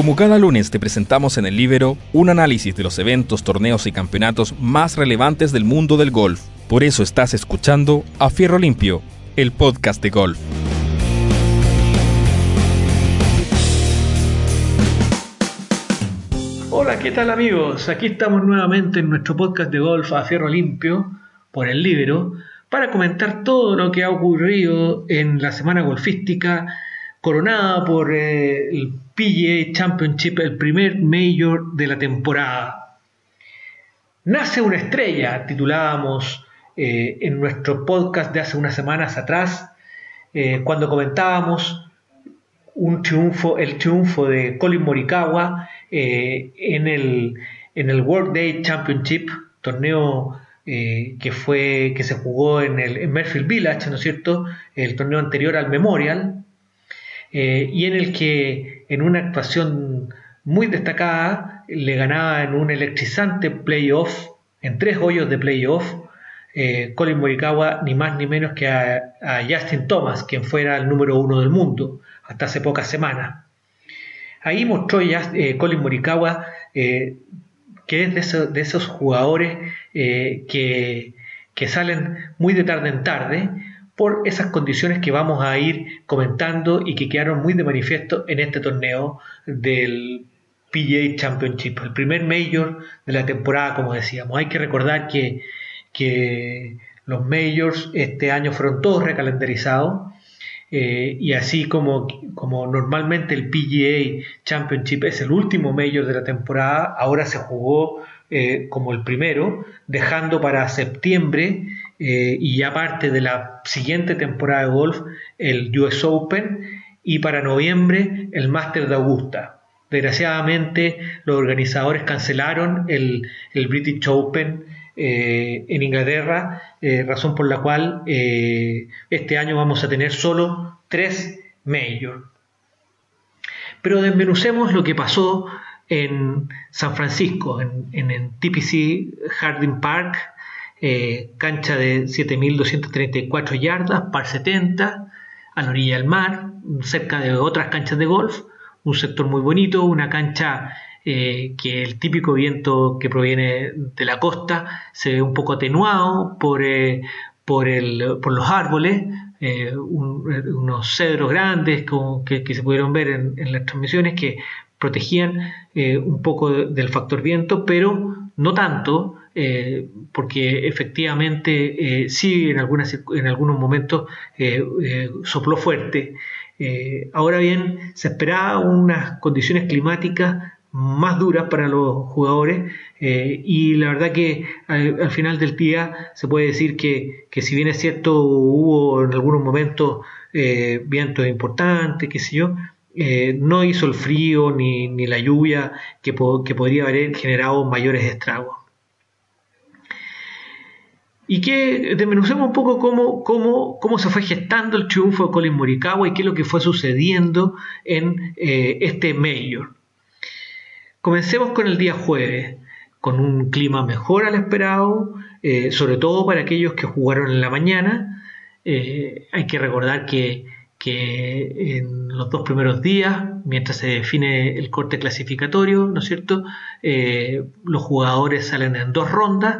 Como cada lunes te presentamos en el Libero un análisis de los eventos, torneos y campeonatos más relevantes del mundo del golf. Por eso estás escuchando A Fierro Limpio, el podcast de golf. Hola, ¿qué tal amigos? Aquí estamos nuevamente en nuestro podcast de golf A Fierro Limpio por el Libero para comentar todo lo que ha ocurrido en la semana golfística coronada por eh, el PGA Championship, el primer Major de la temporada. Nace una estrella, titulábamos eh, en nuestro podcast de hace unas semanas atrás, eh, cuando comentábamos un triunfo, el triunfo de Colin Morikawa en, el, en el World Day Championship, torneo que fue que se jugó en el en Merfield Village, ¿no es cierto? El torneo anterior al Memorial, eh, y en el que en una actuación muy destacada le ganaba en un electrizante playoff, en tres hoyos de playoff, eh, Colin Morikawa ni más ni menos que a, Justin Thomas, quien fuera el número uno del mundo hasta hace pocas semanas. Ahí mostró ya, eh, Colin Morikawa que es de, esos jugadores que, salen muy de tarde en tarde, por esas condiciones que vamos a ir comentando y que quedaron muy de manifiesto en este torneo del PGA Championship, el primer major de la temporada, como decíamos. Hay que recordar que, que los majors este año fueron todos recalendarizados. Eh, y así como, como normalmente el PGA Championship es el último major de la temporada, ahora se jugó eh, como el primero, dejando para septiembre eh, y aparte de la siguiente temporada de golf el US Open y para noviembre el Master de Augusta. Desgraciadamente los organizadores cancelaron el, British Open eh, en Inglaterra, razón por la cual este año vamos a tener solo tres majors. Pero desmenucemos lo que pasó en San Francisco, en, el TPC Harding Park, eh, cancha de 7.234 yardas, par 70, a la orilla del mar, cerca de otras canchas de golf, un sector muy bonito, una cancha eh, que el típico viento que proviene de la costa se ve un poco atenuado por, eh, por, los árboles, unos cedros grandes que, se pudieron ver en, las transmisiones que protegían un poco del factor viento, pero no tanto, eh, porque efectivamente eh, sí en, algunas, en algunos momentos sopló fuerte. ahora bien, se esperaba unas condiciones climáticas más duras para los jugadores y la verdad que al, final del día se puede decir que, que, si bien es cierto hubo en algunos momentos vientos importantes, qué sé yo, eh, no hizo el frío ni, la lluvia que, podría haber generado mayores estragos. Y que desmenucemos un poco cómo, cómo, se fue gestando el triunfo de Colin Morikawa y qué es lo que fue sucediendo en eh, este Major. Comencemos con el día jueves, con un clima mejor al esperado, eh, sobre todo para aquellos que jugaron en la mañana. hay que recordar que que en los dos primeros días, mientras se define el corte clasificatorio, ¿no es cierto? Eh, los jugadores salen en dos rondas,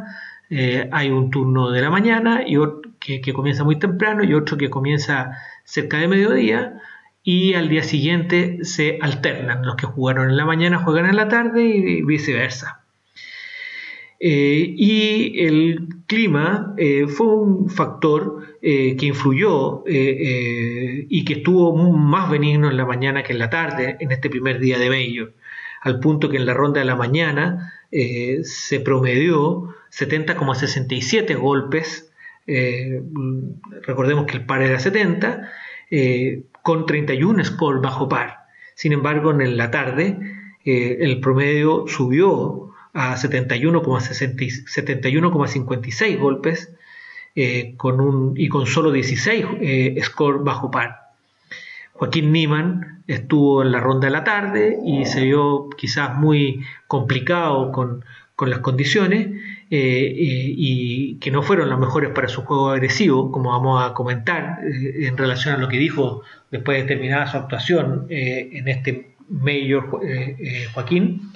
eh, hay un turno de la mañana y otro que, comienza muy temprano y otro que comienza cerca de mediodía y al día siguiente se alternan, los que jugaron en la mañana juegan en la tarde y viceversa. Eh, y el clima eh, fue un factor eh, que influyó y que estuvo más benigno en la mañana que en la tarde en este primer día de Mayo, al punto que en la ronda de la mañana se promedió 70,67 golpes, recordemos que el par era 70, con 31 score bajo par. Sin embargo, en la tarde el promedio subió a 71,56 golpes eh, con un, y con solo 16 eh, score bajo par. Joaquín Niman estuvo en la ronda de la tarde y se vio quizás muy complicado con, las condiciones eh, y, que no fueron las mejores para su juego agresivo, como vamos a comentar en relación a lo que dijo después de terminar su actuación en este Mayor Joaquín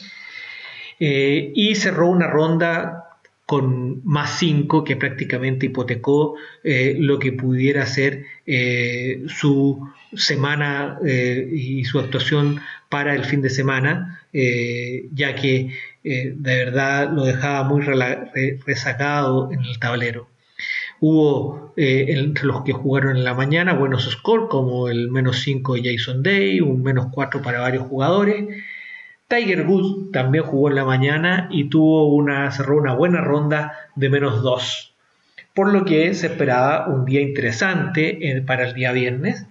y cerró una ronda con más 5 que prácticamente hipotecó eh, lo que pudiera ser eh, su semana eh, y su actuación para el fin de semana, ya que de verdad lo dejaba muy resacado en el tablero. Hubo entre los que jugaron en la mañana buenos scores como el menos 5 de Jason Day, un menos 4 para varios jugadores, Tiger Woods también jugó en la mañana y tuvo una, cerró una buena ronda de menos 2, por lo que se esperaba un día interesante eh, para el día viernes.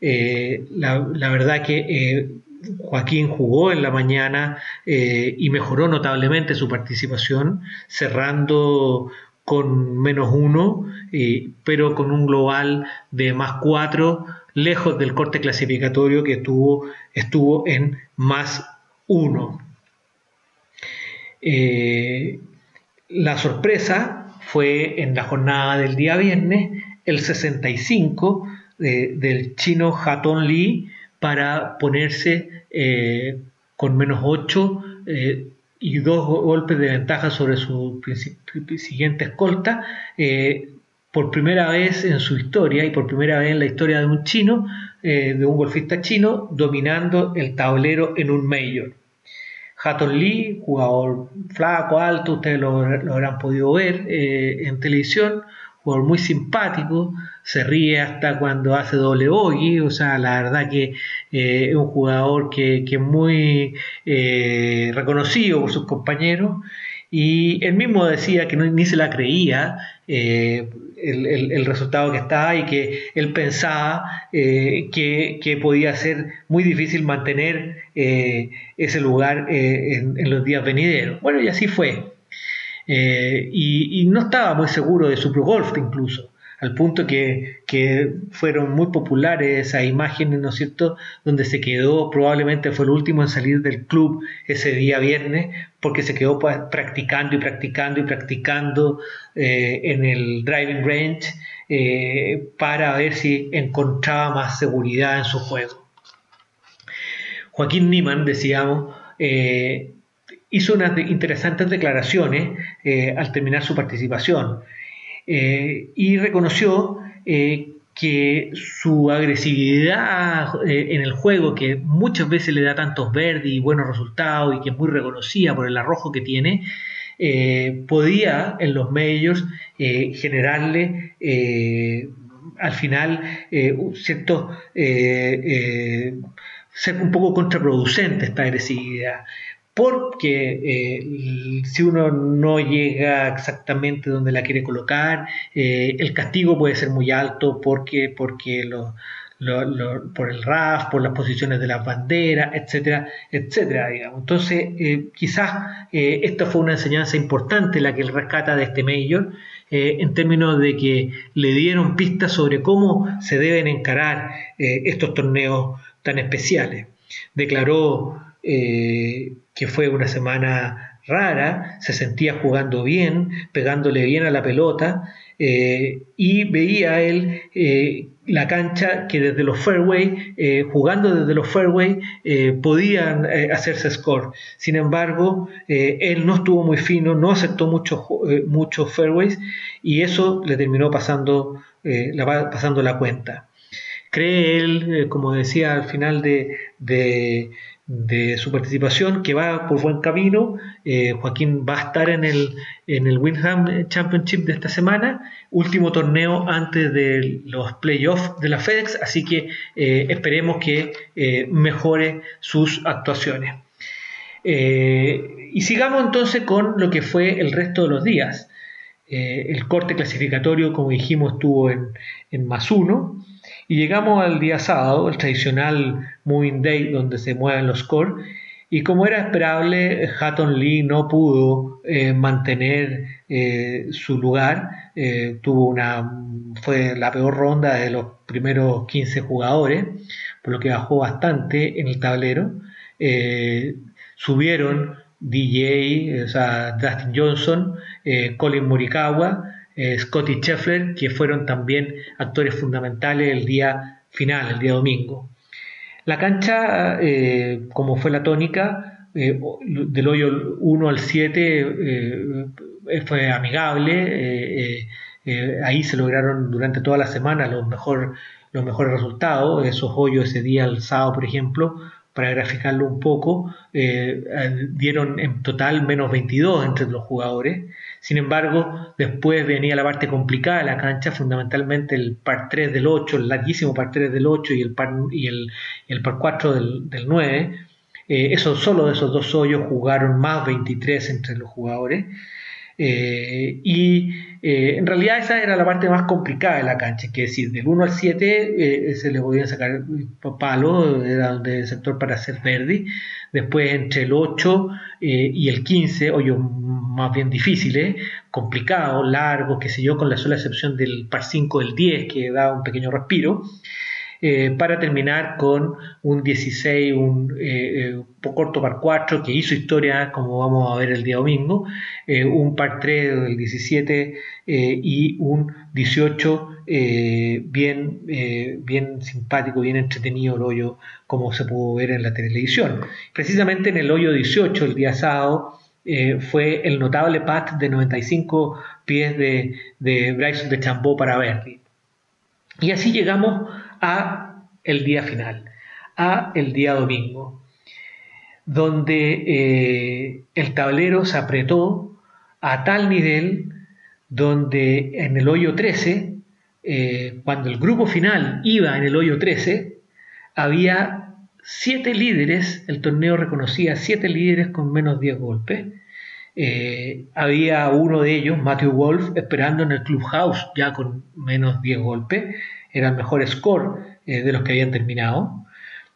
Eh, la, verdad que eh, Joaquín jugó en la mañana y mejoró notablemente su participación, cerrando con menos 1, pero con un global de más 4, lejos del corte clasificatorio que estuvo, estuvo en más 1. Eh, la sorpresa fue en la jornada del día viernes el 65 eh, del chino Hatton Lee para ponerse eh, con menos 8 y dos golpes de ventaja sobre su siguiente escolta. por primera vez en su historia y por primera vez en la historia de un chino, de un golfista chino, dominando el tablero en un mayor. Hatton Lee, jugador flaco, alto, ustedes lo, habrán podido ver eh, en televisión, jugador muy simpático, se ríe hasta cuando hace doble bogey, o sea, la verdad que eh, es un jugador que, es muy eh, reconocido por sus compañeros y él mismo decía que ni se la creía el, resultado que estaba y que él pensaba eh, que, podía ser muy difícil mantener eh, ese lugar en, en, los días venideros. Bueno, y así fue. Y, y, no estaba muy seguro de su pro golf incluso al punto que, fueron muy populares esas imágenes, ¿no es cierto?, donde se quedó, probablemente fue el último en salir del club ese día viernes, porque se quedó pues, practicando y practicando y practicando eh, en el driving range eh, para ver si encontraba más seguridad en su juego. Joaquín Niman, decíamos, eh, hizo unas interesantes declaraciones al terminar su participación. Eh, y reconoció eh, que su agresividad eh, en el juego, que muchas veces le da tantos verdes y buenos resultados y que es muy reconocida por el arrojo que tiene, podía en los medios generarle al final cierto ser un poco contraproducente esta agresividad porque eh, si uno no llega exactamente donde la quiere colocar, eh, el castigo puede ser muy alto porque, porque lo, por el RAF, por las posiciones de las banderas, etcétera, etcétera, digamos. Entonces, eh, quizás esta fue una enseñanza importante la que él rescata de este mayor, en términos de que le dieron pistas sobre cómo se deben encarar estos torneos tan especiales. Declaró que fue una semana rara, se sentía jugando bien, pegándole bien a la pelota, eh, y veía él eh, la cancha que desde los fairway, eh, jugando desde los fairway, podían hacerse score. Sin embargo, él no estuvo muy fino, no aceptó muchos fairways y eso le terminó pasando, la, pasando la cuenta. Cree él, como decía al final de su participación, que va por buen camino. Eh, Joaquín va a estar en el, en el Windham Championship de esta semana, último torneo antes de los playoffs de la FedEx, así que eh, esperemos que eh, mejore sus actuaciones. y sigamos entonces con lo que fue el resto de los días. el corte clasificatorio, como dijimos, estuvo en, en más uno. Y llegamos al día sábado, el tradicional Moving Day donde se mueven los scores. Y como era esperable, Hatton Lee no pudo eh, mantener eh, su lugar. Eh, tuvo una, fue la peor ronda de los primeros 15 jugadores, por lo que bajó bastante en el tablero. subieron DJ, o sea, Dustin Johnson, Colin Morikawa, eh, Scotty Scheffler, que fueron también actores fundamentales el día final, el día domingo. La cancha, eh, como fue la tónica, eh, del hoyo 1 al 7 eh, fue amigable. ahí se lograron durante toda la semana los, los mejores resultados. Esos hoyos ese día, el sábado, por ejemplo, para graficarlo un poco, eh, dieron en total menos 22 entre los jugadores. Sin embargo, después venía la parte complicada de la cancha, fundamentalmente el par 3 del 8, el larguísimo par 3 del 8 y el par, y el, par 4 del, del 9. Eh, eso, solo de esos dos hoyos jugaron más 23 entre los jugadores. Eh, y eh, en realidad esa era la parte más complicada de la cancha, que es decir, del 1 al 7 eh, se le podían sacar palo, era donde el sector para hacer verde, después entre el 8 y el 15, hoyos más bien difíciles, complicados, largos, qué sé yo, con la sola excepción del par 5 del 10 que da un pequeño respiro, eh, para terminar con un 16, un eh, eh, corto par 4 que hizo historia, como vamos a ver el día domingo, un par 3 del 17 y un 18 bien, bien simpático, bien entretenido el hoyo, como se pudo ver en la televisión. Precisamente en el hoyo 18, el día sábado, fue el notable pat de 95 pies de, de Bryson de Chambó para Verdi. Y así llegamos a el día final, a el día domingo, donde eh, el tablero se apretó a tal nivel donde en el hoyo 13, eh, cuando el grupo final iba en el hoyo 13, había siete líderes, el torneo reconocía siete líderes con menos 10 golpes. Eh, había uno de ellos, Matthew Wolf, esperando en el clubhouse ya con menos 10 golpes era el mejor score eh, de los que habían terminado.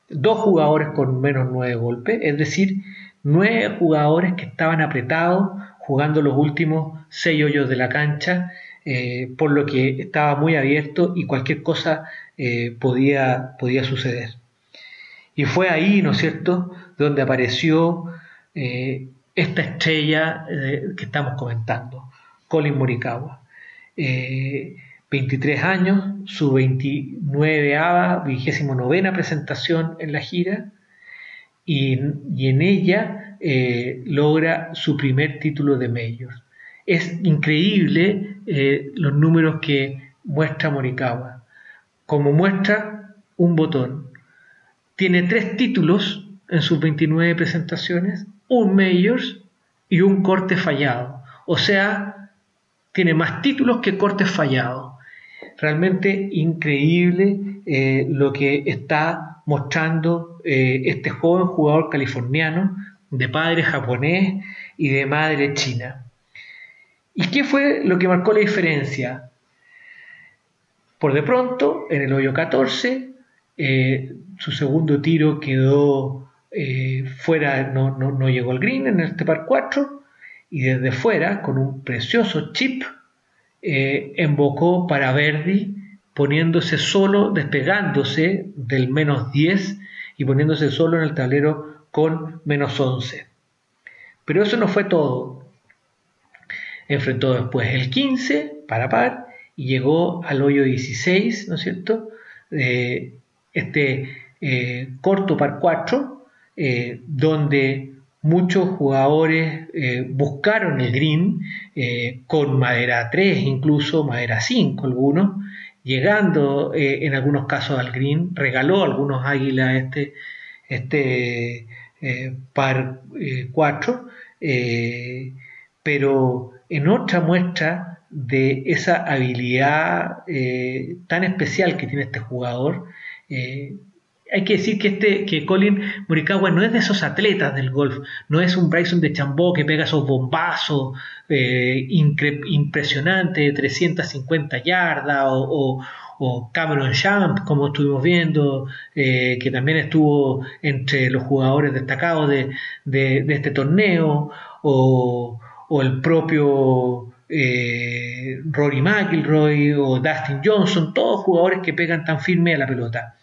Dos jugadores con menos nueve golpes, es decir, nueve jugadores que estaban apretados jugando los últimos seis hoyos de la cancha, eh, por lo que estaba muy abierto y cualquier cosa eh, podía, podía suceder. Y fue ahí, ¿no es cierto?, donde apareció esta estrella que estamos comentando, Colin Morikawa. 23 años, su 29 vigésimo novena presentación en la gira y, en ella eh, logra su primer título de Majors. Es increíble eh, los números que muestra Morikawa. Como muestra un botón, tiene tres títulos en sus 29 presentaciones, un Majors y un corte fallado. O sea, tiene más títulos que cortes fallados realmente increíble eh, lo que está mostrando eh, este joven jugador californiano de padre japonés y de madre china. ¿Y qué fue lo que marcó la diferencia? Por de pronto, en el hoyo 14, eh, su segundo tiro quedó fuera, no, no, llegó al green en este par 4, y desde fuera, con un precioso chip, eh, embocó para Verdi poniéndose solo, despegándose del menos 10 y poniéndose solo en el tablero con menos 11. Pero eso no fue todo. Enfrentó después el 15 para par y llegó al hoyo 16, ¿no es cierto? Eh, este eh, corto par 4, donde muchos jugadores eh, buscaron el green eh, con madera 3, incluso madera 5 algunos, llegando eh, en algunos casos al green, regaló algunos águilas este, este par 4, pero en otra muestra de esa habilidad tan especial que tiene este jugador, hay que decir que este que Colin Morikawa no es de esos atletas del golf, no es un Bryson de Chambó que pega esos bombazos impresionantes de 350 yardas o, Cameron Champ, como estuvimos viendo, eh, que también estuvo entre los jugadores destacados de, este torneo, o, el propio eh, Rory McIlroy o Dustin Johnson, todos jugadores que pegan tan firme a la pelota.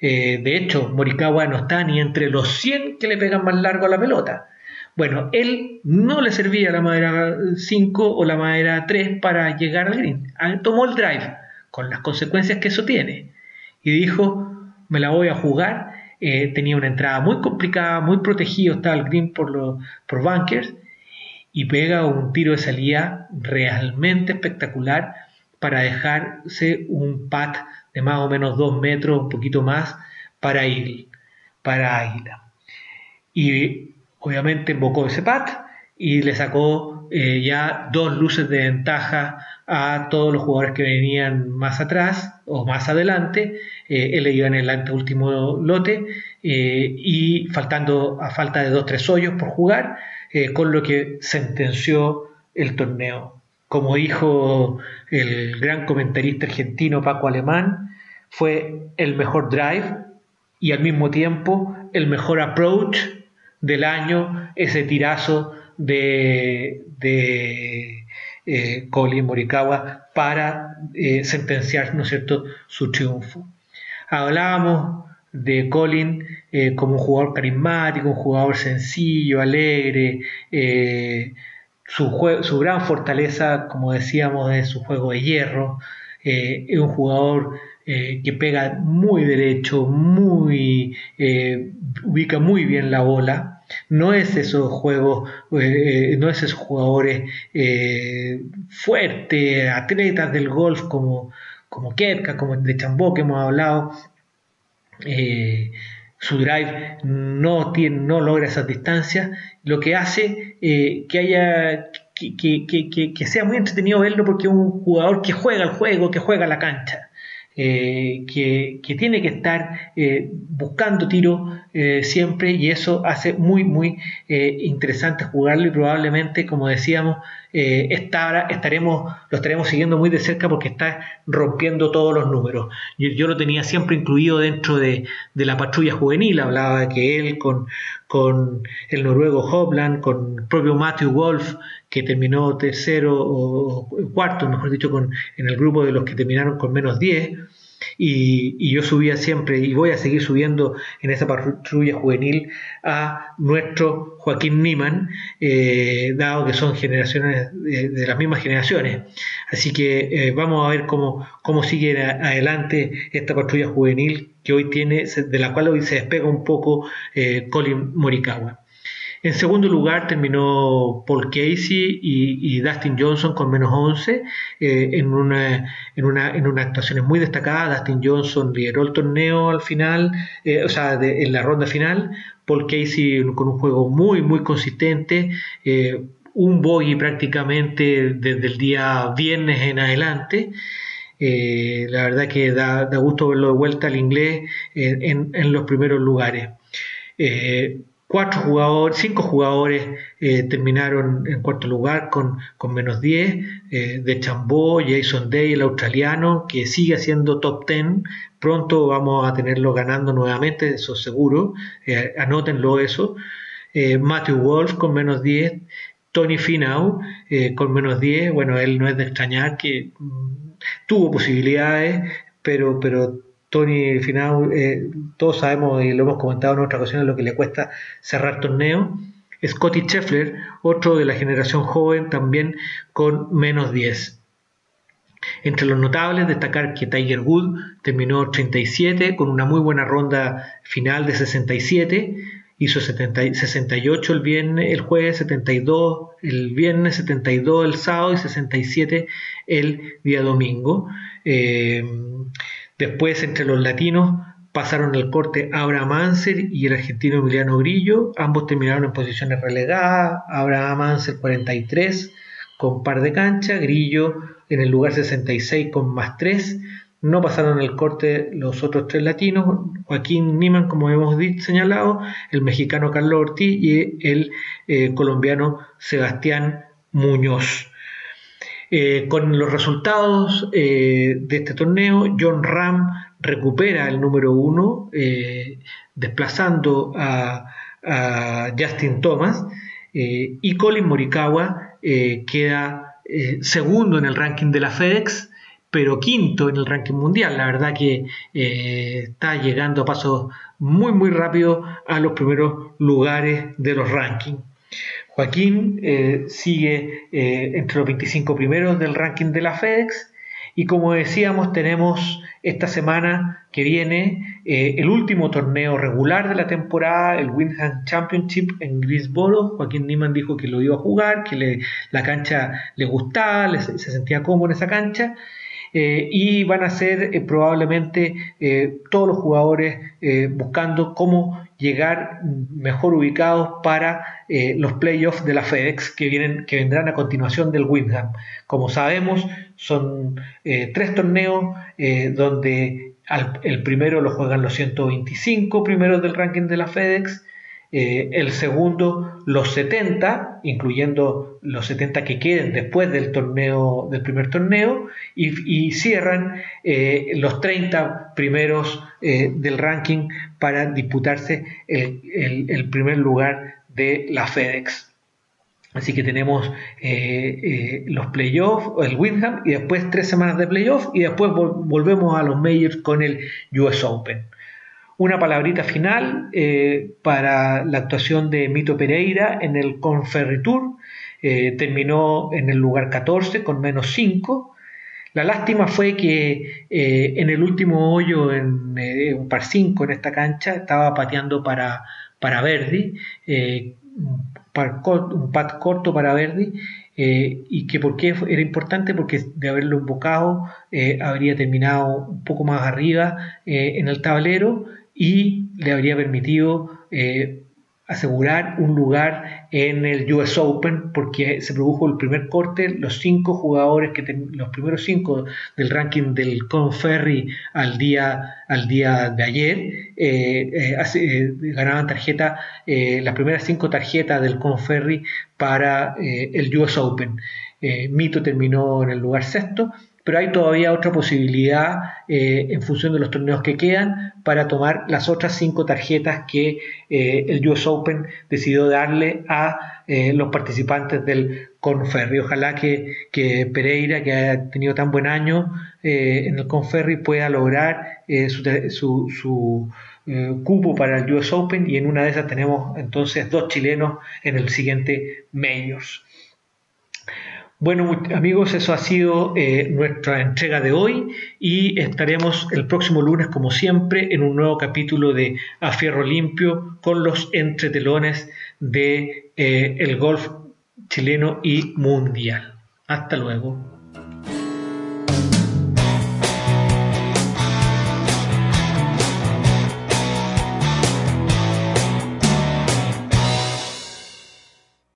Eh, de hecho, Morikawa no está ni entre los 100 que le pegan más largo a la pelota. Bueno, él no le servía la madera 5 o la madera 3 para llegar al green. Ah, tomó el drive, con las consecuencias que eso tiene. Y dijo, me la voy a jugar tenía una entrada muy complicada, muy protegido, estaba el green por, los, por bunkers y pega un tiro de salida realmente espectacular para dejarse un pat de más o menos dos metros, un poquito más, para ir para Águila. Y obviamente invocó ese pat y le sacó eh, ya dos luces de ventaja a todos los jugadores que venían más atrás o más adelante. Eh, él iba en el anteúltimo lote eh, y faltando a falta de dos tres hoyos por jugar, con lo que sentenció el torneo. Como dijo el gran comentarista argentino Paco Alemán, fue el mejor drive y al mismo tiempo el mejor approach del año, ese tirazo de, eh, Colin Morikawa para eh, sentenciar ¿no es cierto? su triunfo. Hablábamos de Colin eh, como un jugador carismático, un jugador sencillo, alegre, su, gran fortaleza, como decíamos, es su juego de hierro, es un jugador que pega muy derecho, muy, ubica muy bien la bola, no es esos juegos, eh, no es esos jugadores eh, fuertes, atletas del golf como, como Ketka, como de Chambó que hemos hablado. Eh, su drive no, tiene, no logra esas distancias, lo que hace que haya que, que, que, sea muy entretenido verlo porque es un jugador que juega el juego, que juega la cancha. Eh, que, tiene que estar eh, buscando tiro eh, siempre y eso hace muy muy interesante jugarlo y probablemente como decíamos estaremos lo estaremos siguiendo muy de cerca porque está rompiendo todos los números. Yo, lo tenía siempre incluido dentro de, la patrulla juvenil. Hablaba de que él con, con el noruego Hobland con el propio Matthew Wolf que terminó tercero o cuarto, mejor dicho, con, en el grupo de los que terminaron con menos 10. Y, yo subía siempre y voy a seguir subiendo en esa patrulla juvenil a nuestro Joaquín Niman, eh, dado que son generaciones de, las mismas generaciones. Así que eh, vamos a ver cómo, cómo sigue adelante esta patrulla juvenil que hoy tiene, de la cual hoy se despega un poco eh, Colin Morikawa. En segundo lugar terminó Paul Casey y, Dustin Johnson con menos 11 eh, en, una, en, una, en una actuación muy destacada. Dustin Johnson lideró el torneo al final, eh, o sea, en la ronda final. Paul Casey con un juego muy, muy consistente. Eh, un bogey prácticamente desde el día viernes en adelante. la verdad que da, gusto verlo de vuelta al inglés en los primeros lugares cuatro jugadores, cinco jugadores eh, terminaron en cuarto lugar con, con menos 10, eh, de Chambó, Jason Day, el australiano, que sigue siendo top 10, pronto vamos a tenerlo ganando nuevamente, eso seguro, eh, anótenlo eso, Matthew Wolf con menos 10, Tony Finau con menos 10, bueno, él no es de extrañar que mm, tuvo posibilidades, pero, pero Tony Finau, eh, todos sabemos y lo hemos comentado en otras ocasiones lo que le cuesta cerrar torneo. Scotty Scheffler, otro de la generación joven, también con menos 10. Entre los notables, destacar que Tiger Wood terminó 37 con una muy buena ronda final de 67. Hizo 68 el viernes, el jueves, 72 el viernes, 72 el sábado y 67 el día domingo. Eh, Después, entre los latinos, pasaron el corte Abraham Anser y el argentino Emiliano Grillo. Ambos terminaron en posiciones relegadas. Abraham Anser 43 con par de cancha, Grillo en el lugar 66 con más 3. No pasaron el corte los otros tres latinos, Joaquín Niman, como hemos señalado, el mexicano Carlos Ortiz y el eh, colombiano Sebastián Muñoz. Eh, con los resultados eh, de este torneo, John Ram recupera el número uno, eh, desplazando a, Justin Thomas, y Colin Morikawa queda segundo en el ranking de la FedEx, pero quinto en el ranking mundial. La verdad que está llegando a pasos muy, muy rápido a los primeros lugares de los rankings. Joaquín eh, sigue eh, entre los 25 primeros del ranking de la FedEx y como decíamos tenemos esta semana que viene eh, el último torneo regular de la temporada, el Windham Championship en Greensboro. Joaquín Niman dijo que lo iba a jugar, que la cancha le gustaba, se sentía cómodo en esa cancha. Y van a ser probablemente todos los jugadores buscando cómo llegar mejor ubicados para los playoffs de la FedEx que, vienen, que vendrán a continuación del Windham. Como sabemos, son tres torneos donde el primero lo juegan los 125 primeros del ranking de la FedEx, eh, el segundo los 70, incluyendo los 70 que queden después del torneo, del primer torneo, y, cierran eh, los 30 primeros eh, del ranking para disputarse el primer lugar de la FedEx. Así que tenemos los playoffs, el Windham, y después tres semanas de playoffs, y después volvemos a los Majors con el US Open. Una palabrita final eh, para la actuación de Mito Pereira en el Conferry Tour. terminó en el lugar 14 con menos 5. La lástima fue que en el último hoyo, en un par 5 en esta cancha, estaba pateando para, para Verdi un pad corto para Verdi eh, y que por qué era importante porque de haberlo invocado eh, habría terminado un poco más arriba eh, en el tablero y le habría permitido asegurar un lugar en el US Open porque se produjo el primer corte, los cinco jugadores que los primeros cinco del ranking del Conferry al día al día de ayer eh, eh, eh, ganaban tarjeta las primeras cinco tarjetas del Conferry para el US Open. Mito terminó en el lugar sexto pero hay todavía otra posibilidad eh, en función de los torneos que quedan para tomar las otras cinco tarjetas que eh, el US Open decidió darle a eh, los participantes del Conferry. Ojalá que, Pereira, que ha tenido tan buen año en el Conferry, pueda lograr su, su cupo para el US Open y en una de esas tenemos entonces dos chilenos en el siguiente Majors. Bueno amigos, eso ha sido eh, nuestra entrega de hoy y estaremos el próximo lunes como siempre en un nuevo capítulo de A Fierro Limpio con los entretelones de eh, el golf chileno y mundial. Hasta luego.